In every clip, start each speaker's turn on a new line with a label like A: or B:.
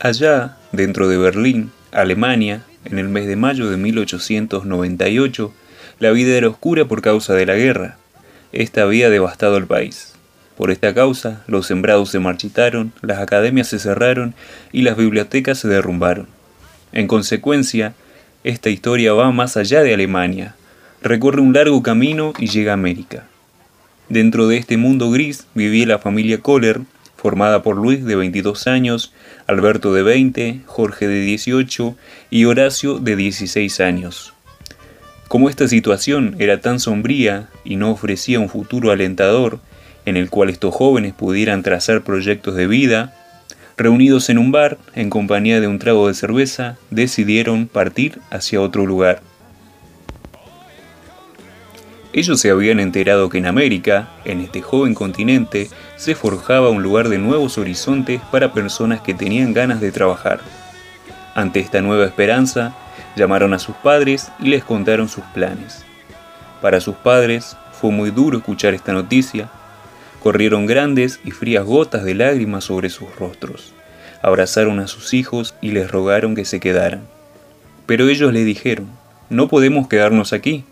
A: Allá, dentro de Berlín, Alemania, en el mes de mayo de 1898, la vida era oscura por causa de la guerra. Esta había devastado el país. Por esta causa, los sembrados se marchitaron, las academias se cerraron y las bibliotecas se derrumbaron. En consecuencia, esta historia va más allá de Alemania, recorre un largo camino y llega a América. Dentro de este mundo gris vivía la familia Kohler, formada por Luis de 22 años, Alberto de 20, Jorge de 18 y Horacio de 16 años. Como esta situación era tan sombría y no ofrecía un futuro alentador en el cual estos jóvenes pudieran trazar proyectos de vida, reunidos en un bar en compañía de un trago de cerveza, decidieron partir hacia otro lugar. Ellos se habían enterado que en América, en este joven continente, se forjaba un lugar de nuevos horizontes para personas que tenían ganas de trabajar. Ante esta nueva esperanza, llamaron a sus padres y les contaron sus planes. Para sus padres fue muy duro escuchar esta noticia. Corrieron grandes y frías gotas de lágrimas sobre sus rostros. Abrazaron a sus hijos y les rogaron que se quedaran. Pero ellos le dijeron, no podemos quedarnos aquí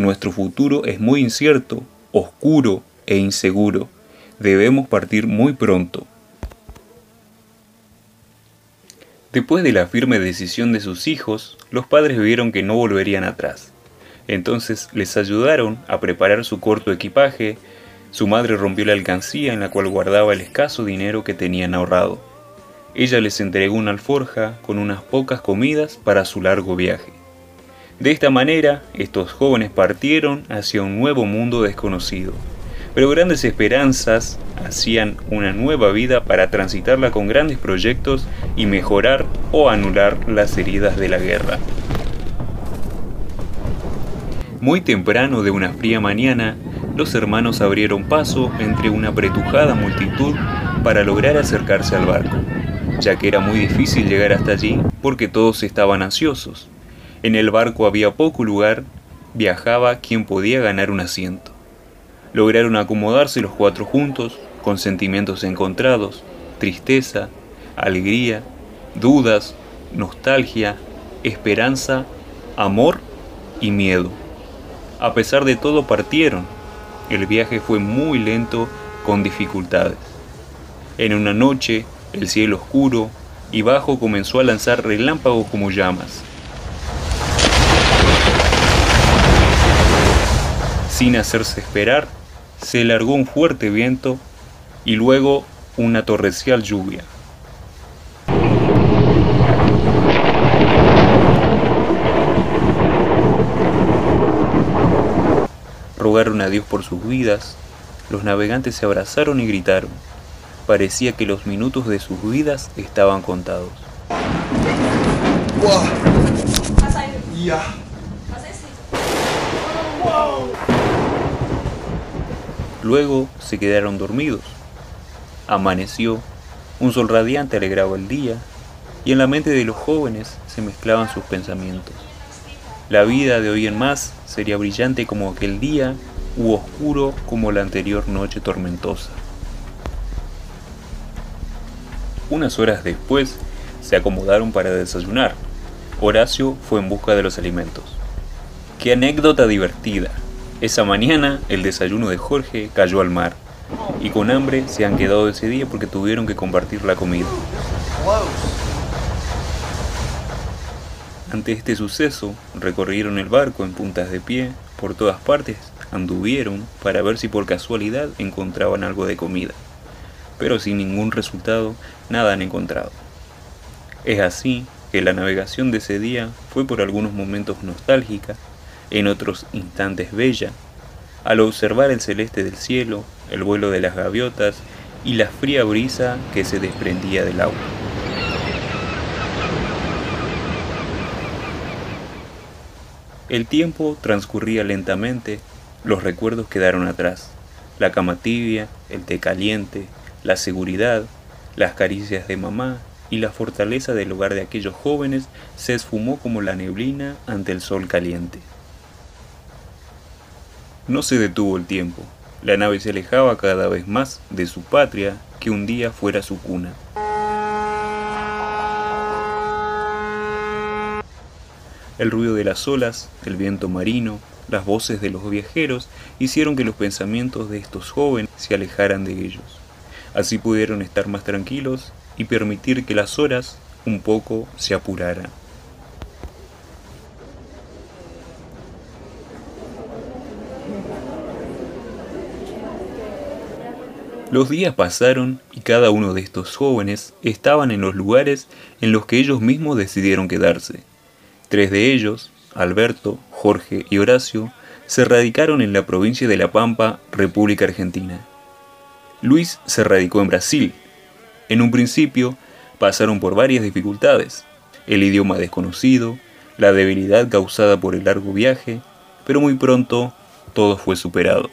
A: nuestro futuro es muy incierto, oscuro e inseguro. Debemos partir muy pronto. Después de la firme decisión de sus hijos, los padres vieron que no volverían atrás. Entonces les ayudaron a preparar su corto equipaje, su madre rompió la alcancía en la cual guardaba el escaso dinero que tenían ahorrado. Ella les entregó una alforja con unas pocas comidas para su largo viaje. De esta manera, estos jóvenes partieron hacia un nuevo mundo desconocido, pero grandes esperanzas hacían una nueva vida para transitarla con grandes proyectos y mejorar o anular las heridas de la guerra. Muy temprano de una fría mañana, los hermanos abrieron paso entre una apretujada multitud para lograr acercarse al barco, ya que era muy difícil llegar hasta allí porque todos estaban ansiosos. En el barco había poco lugar, viajaba quien podía ganar un asiento. Lograron acomodarse los cuatro juntos, con sentimientos encontrados, tristeza, alegría, dudas, nostalgia, esperanza, amor y miedo. A pesar de todo partieron. El viaje fue muy lento, con dificultades. En una noche, el cielo oscuro y bajo comenzó a lanzar relámpagos como llamas. Sin hacerse esperar, se largó un fuerte viento y luego una torrencial lluvia. Rogaron a Dios por sus vidas, los navegantes se abrazaron y gritaron. Parecía que los minutos de sus vidas estaban contados. Luego se quedaron dormidos. Amaneció, un sol radiante alegraba el día, y en la mente de los jóvenes se mezclaban sus pensamientos. La vida de hoy en más sería brillante como aquel día u oscuro como la anterior noche tormentosa. Unas horas después se acomodaron para desayunar. Horacio fue en busca de los alimentos. Qué anécdota divertida, esa mañana el desayuno de Jorge cayó al mar y con hambre se han quedado ese día porque tuvieron que compartir la comida. Ante este suceso, recorrieron el barco en puntas de pie, por todas partes, anduvieron para ver si por casualidad encontraban algo de comida, pero sin ningún resultado, nada han encontrado. Es así que la navegación de ese día fue por algunos momentos nostálgica en otros instantes bella, al observar el celeste del cielo, el vuelo de las gaviotas y la fría brisa que se desprendía del agua. El tiempo transcurría lentamente, los recuerdos quedaron atrás, la cama tibia, el té caliente, la seguridad, las caricias de mamá y la fortaleza del hogar de aquellos jóvenes se esfumó como la neblina ante el sol caliente. No se detuvo el tiempo. La nave se alejaba cada vez más de su patria que un día fuera su cuna. El ruido de las olas, el viento marino, las voces de los viajeros hicieron que los pensamientos de estos jóvenes se alejaran de ellos. Así pudieron estar más tranquilos y permitir que las horas un poco se apuraran. Los días pasaron y cada uno de estos jóvenes estaban en los lugares en los que ellos mismos decidieron quedarse. Tres de ellos, Alberto, Jorge y Horacio, se radicaron en la provincia de La Pampa, República Argentina. Luis se radicó en Brasil. En un principio pasaron por varias dificultades, el idioma desconocido, la debilidad causada por el largo viaje, pero muy pronto todo fue superado.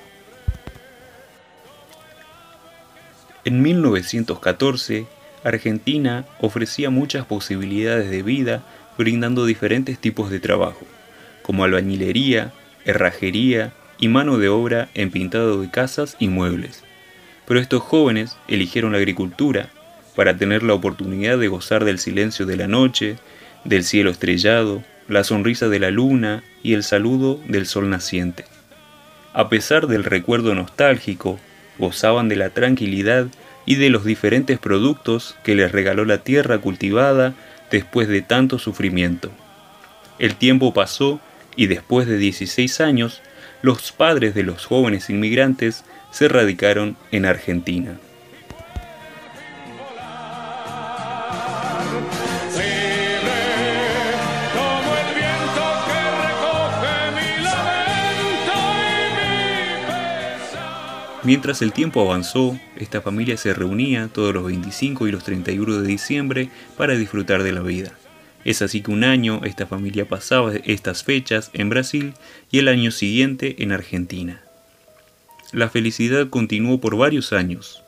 A: En 1914, Argentina ofrecía muchas posibilidades de vida brindando diferentes tipos de trabajo, como albañilería, herrajería y mano de obra en pintado de casas y muebles. Pero estos jóvenes eligieron la agricultura para tener la oportunidad de gozar del silencio de la noche, del cielo estrellado, la sonrisa de la luna y el saludo del sol naciente. A pesar del recuerdo nostálgico gozaban de la tranquilidad y de los diferentes productos que les regaló la tierra cultivada después de tanto sufrimiento. El tiempo pasó y después de 16 años, los padres de los jóvenes inmigrantes se radicaron en Argentina. Mientras el tiempo avanzó, esta familia se reunía todos los 25 y los 31 de diciembre para disfrutar de la vida. Es así que un año esta familia pasaba estas fechas en Brasil y el año siguiente en Argentina. La felicidad continuó por varios años.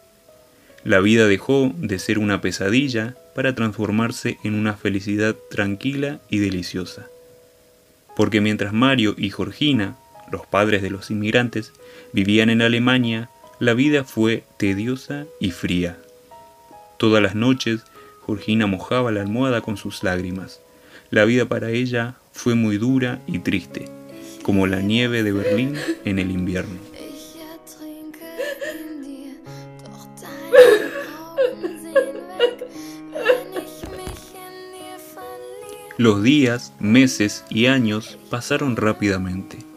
A: La vida dejó de ser una pesadilla para transformarse en una felicidad tranquila y deliciosa. Porque mientras Mario y Georgina los padres de los inmigrantes, vivían en Alemania, la vida fue tediosa y fría. Todas las noches, Georgina mojaba la almohada con sus lágrimas. La vida para ella fue muy dura y triste, como la nieve de Berlín en el invierno. Los días, meses y años pasaron rápidamente.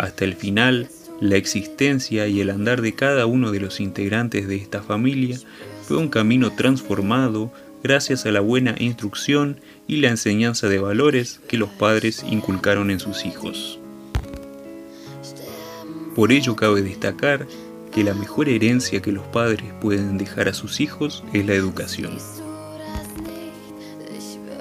A: Hasta el final, la existencia y el andar de cada uno de los integrantes de esta familia fue un camino transformado gracias a la buena instrucción y la enseñanza de valores que los padres inculcaron en sus hijos. Por ello cabe destacar que la mejor herencia que los padres pueden dejar a sus hijos es la educación.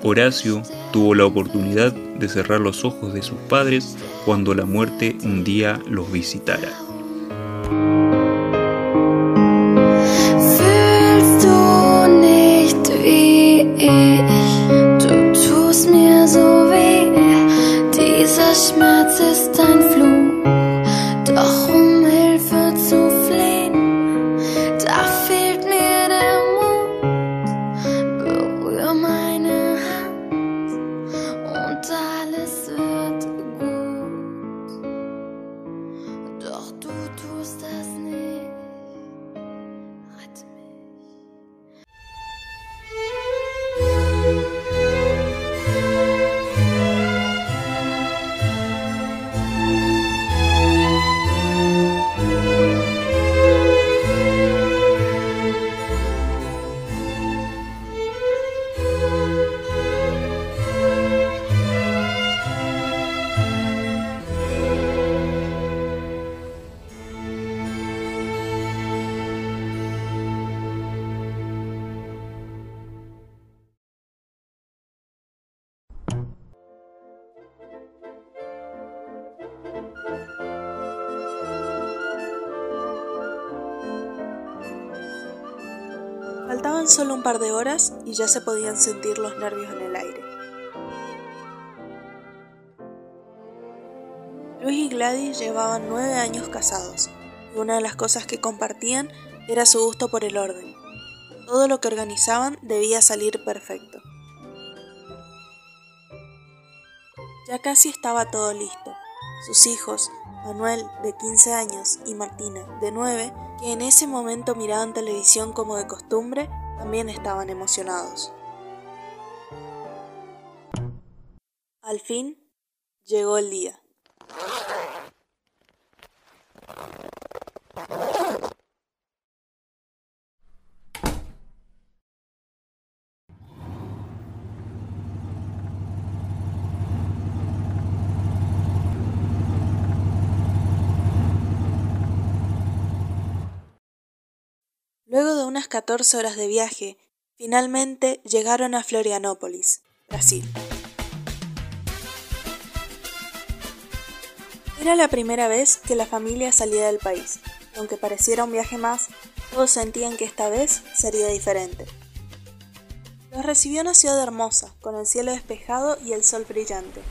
A: Horacio tuvo la oportunidad de cerrar los ojos de sus padres cuando la muerte un día los visitara.
B: Solo un par de horas y ya se podían sentir los nervios en el aire. Luis y Gladys llevaban nueve años casados y una de las cosas que compartían era su gusto por el orden. Todo lo que organizaban debía salir perfecto. Ya casi estaba todo listo. Sus hijos, Manuel, de 15 años, y Martina, de 9, que en ese momento miraban televisión como de costumbre, también estaban emocionados. Al fin, llegó el día. Luego de unas 14 horas de viaje, finalmente llegaron a Florianópolis, Brasil. Era la primera vez que la familia salía del país, y aunque pareciera un viaje más, todos sentían que esta vez sería diferente. Los recibió una ciudad hermosa, con el cielo despejado y el sol brillante.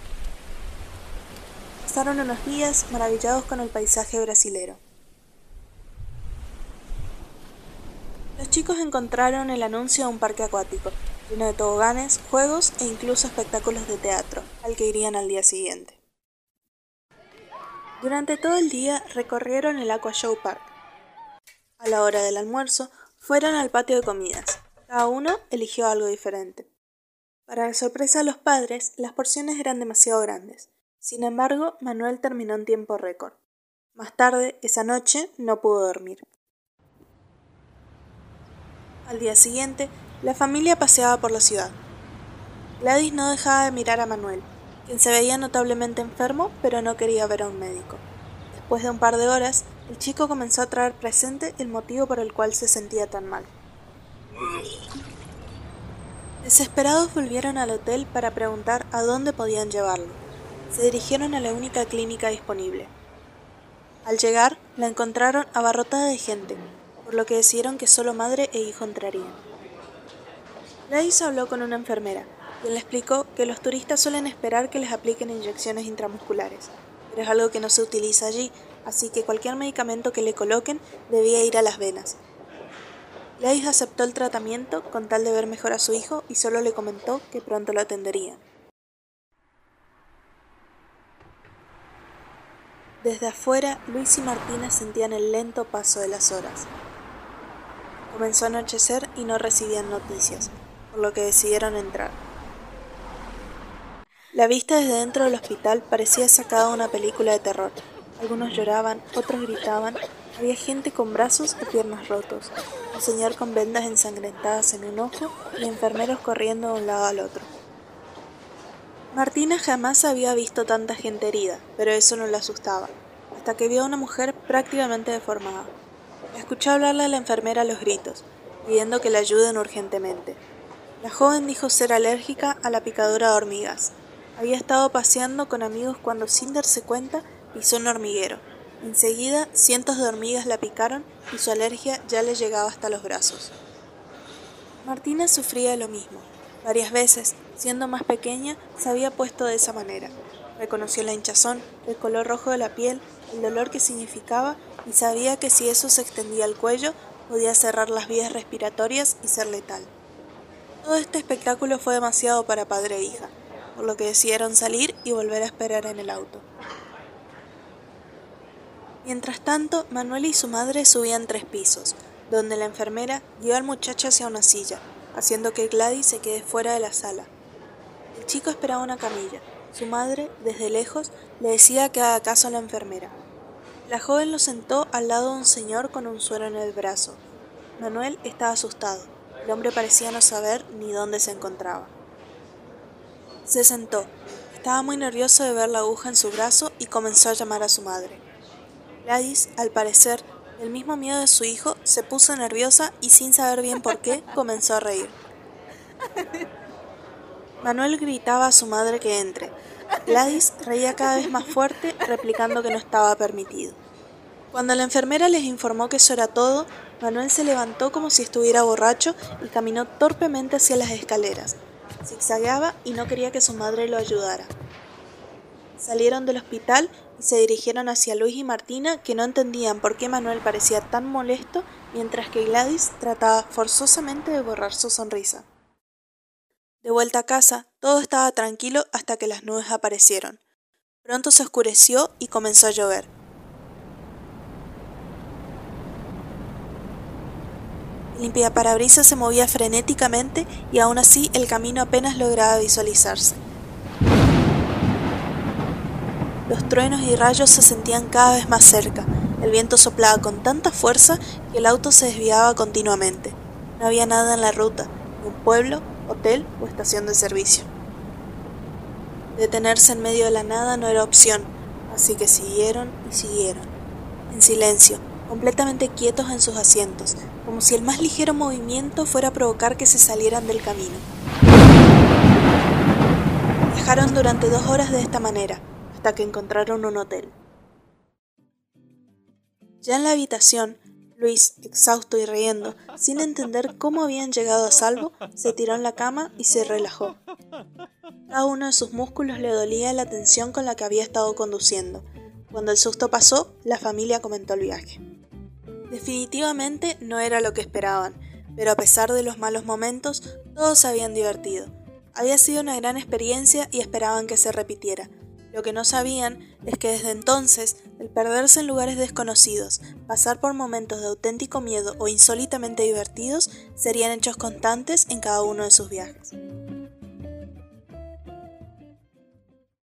B: Pasaron unos días maravillados con el paisaje brasilero. Los chicos encontraron el anuncio de un parque acuático, lleno de toboganes, juegos e incluso espectáculos de teatro, al que irían al día siguiente. Durante todo el día recorrieron el Aqua Show Park. A la hora del almuerzo, fueron al patio de comidas. Cada uno eligió algo diferente. Para la sorpresa de los padres, las porciones eran demasiado grandes. Sin embargo, Manuel terminó en tiempo récord. Más tarde, esa noche, no pudo dormir. Al día siguiente, la familia paseaba por la ciudad. Gladys no dejaba de mirar a Manuel, quien se veía notablemente enfermo, pero no quería ver a un médico. Después de un par de horas, el chico comenzó a traer presente el motivo por el cual se sentía tan mal. Desesperados volvieron al hotel para preguntar a dónde podían llevarlo. Se dirigieron a la única clínica disponible. Al llegar, la encontraron abarrotada de gente, por lo que decidieron que solo madre e hijo entrarían. Gladys habló con una enfermera, quien le explicó que los turistas suelen esperar que les apliquen inyecciones intramusculares, pero es algo que no se utiliza allí, así que cualquier medicamento que le coloquen debía ir a las venas. Gladys aceptó el tratamiento con tal de ver mejor a su hijo y solo le comentó que pronto lo atenderían. Desde afuera, Luis y Martina sentían el lento paso de las horas. Comenzó a anochecer y no recibían noticias, por lo que decidieron entrar. La vista desde dentro del hospital parecía sacada de una película de terror. Algunos lloraban, otros gritaban, había gente con brazos y piernas rotos, un señor con vendas ensangrentadas en un ojo y enfermeros corriendo de un lado al otro. Martina jamás había visto tanta gente herida, pero eso no la asustaba, hasta que vio a una mujer prácticamente deformada. Escuchó hablarle a la enfermera los gritos, pidiendo que la ayuden urgentemente. La joven dijo ser alérgica a la picadura de hormigas. Había estado paseando con amigos cuando sin darse cuenta pisó un hormiguero. Enseguida cientos de hormigas la picaron y su alergia ya le llegaba hasta los brazos. Martina sufría lo mismo. Varias veces, siendo más pequeña, se había puesto de esa manera. Reconoció la hinchazón, el color rojo de la piel, el dolor que significaba y sabía que si eso se extendía al cuello podía cerrar las vías respiratorias y ser letal. Todo este espectáculo fue demasiado para padre e hija, por lo que decidieron salir y volver a esperar en el auto. Mientras tanto, Manuel y su madre subían tres pisos, donde la enfermera guió al muchacho hacia una silla, haciendo que Gladys se quede fuera de la sala. El chico esperaba una camilla. Su madre, desde lejos, le decía que haga caso a la enfermera. La joven lo sentó al lado de un señor con un suero en el brazo. Manuel estaba asustado. El hombre parecía no saber ni dónde se encontraba. Se sentó. Estaba muy nervioso de ver la aguja en su brazo y comenzó a llamar a su madre. Gladys, al parecer, el mismo miedo de su hijo, se puso nerviosa y sin saber bien por qué, comenzó a reír. Manuel gritaba a su madre que entre, Gladys reía cada vez más fuerte, replicando que no estaba permitido. Cuando la enfermera les informó que eso era todo, Manuel se levantó como si estuviera borracho y caminó torpemente hacia las escaleras. Zigzagueaba y no quería que su madre lo ayudara. Salieron del hospital y se dirigieron hacia Luis y Martina, que no entendían por qué Manuel parecía tan molesto, mientras que Gladys trataba forzosamente de borrar su sonrisa. De vuelta a casa, todo estaba tranquilo hasta que las nubes aparecieron. Pronto se oscureció y comenzó a llover. El limpiaparabrisas se movía frenéticamente y aún así el camino apenas lograba visualizarse. Los truenos y rayos se sentían cada vez más cerca. El viento soplaba con tanta fuerza que el auto se desviaba continuamente. No había nada en la ruta, ni un pueblo, hotel o estación de servicio. Detenerse en medio de la nada no era opción, así que siguieron y siguieron, en silencio, completamente quietos en sus asientos, como si el más ligero movimiento fuera a provocar que se salieran del camino. Viajaron durante dos horas de esta manera, hasta que encontraron un hotel. Ya en la habitación, Luis, exhausto y riendo, sin entender cómo habían llegado a salvo, se tiró en la cama y se relajó. Cada uno de sus músculos le dolía la tensión con la que había estado conduciendo. Cuando el susto pasó, la familia comentó el viaje. Definitivamente no era lo que esperaban, pero a pesar de los malos momentos, todos se habían divertido. Había sido una gran experiencia y esperaban que se repitiera. Lo que no sabían es que desde entonces, el perderse en lugares desconocidos, pasar por momentos de auténtico miedo o insólitamente divertidos serían hechos constantes en cada uno de sus viajes.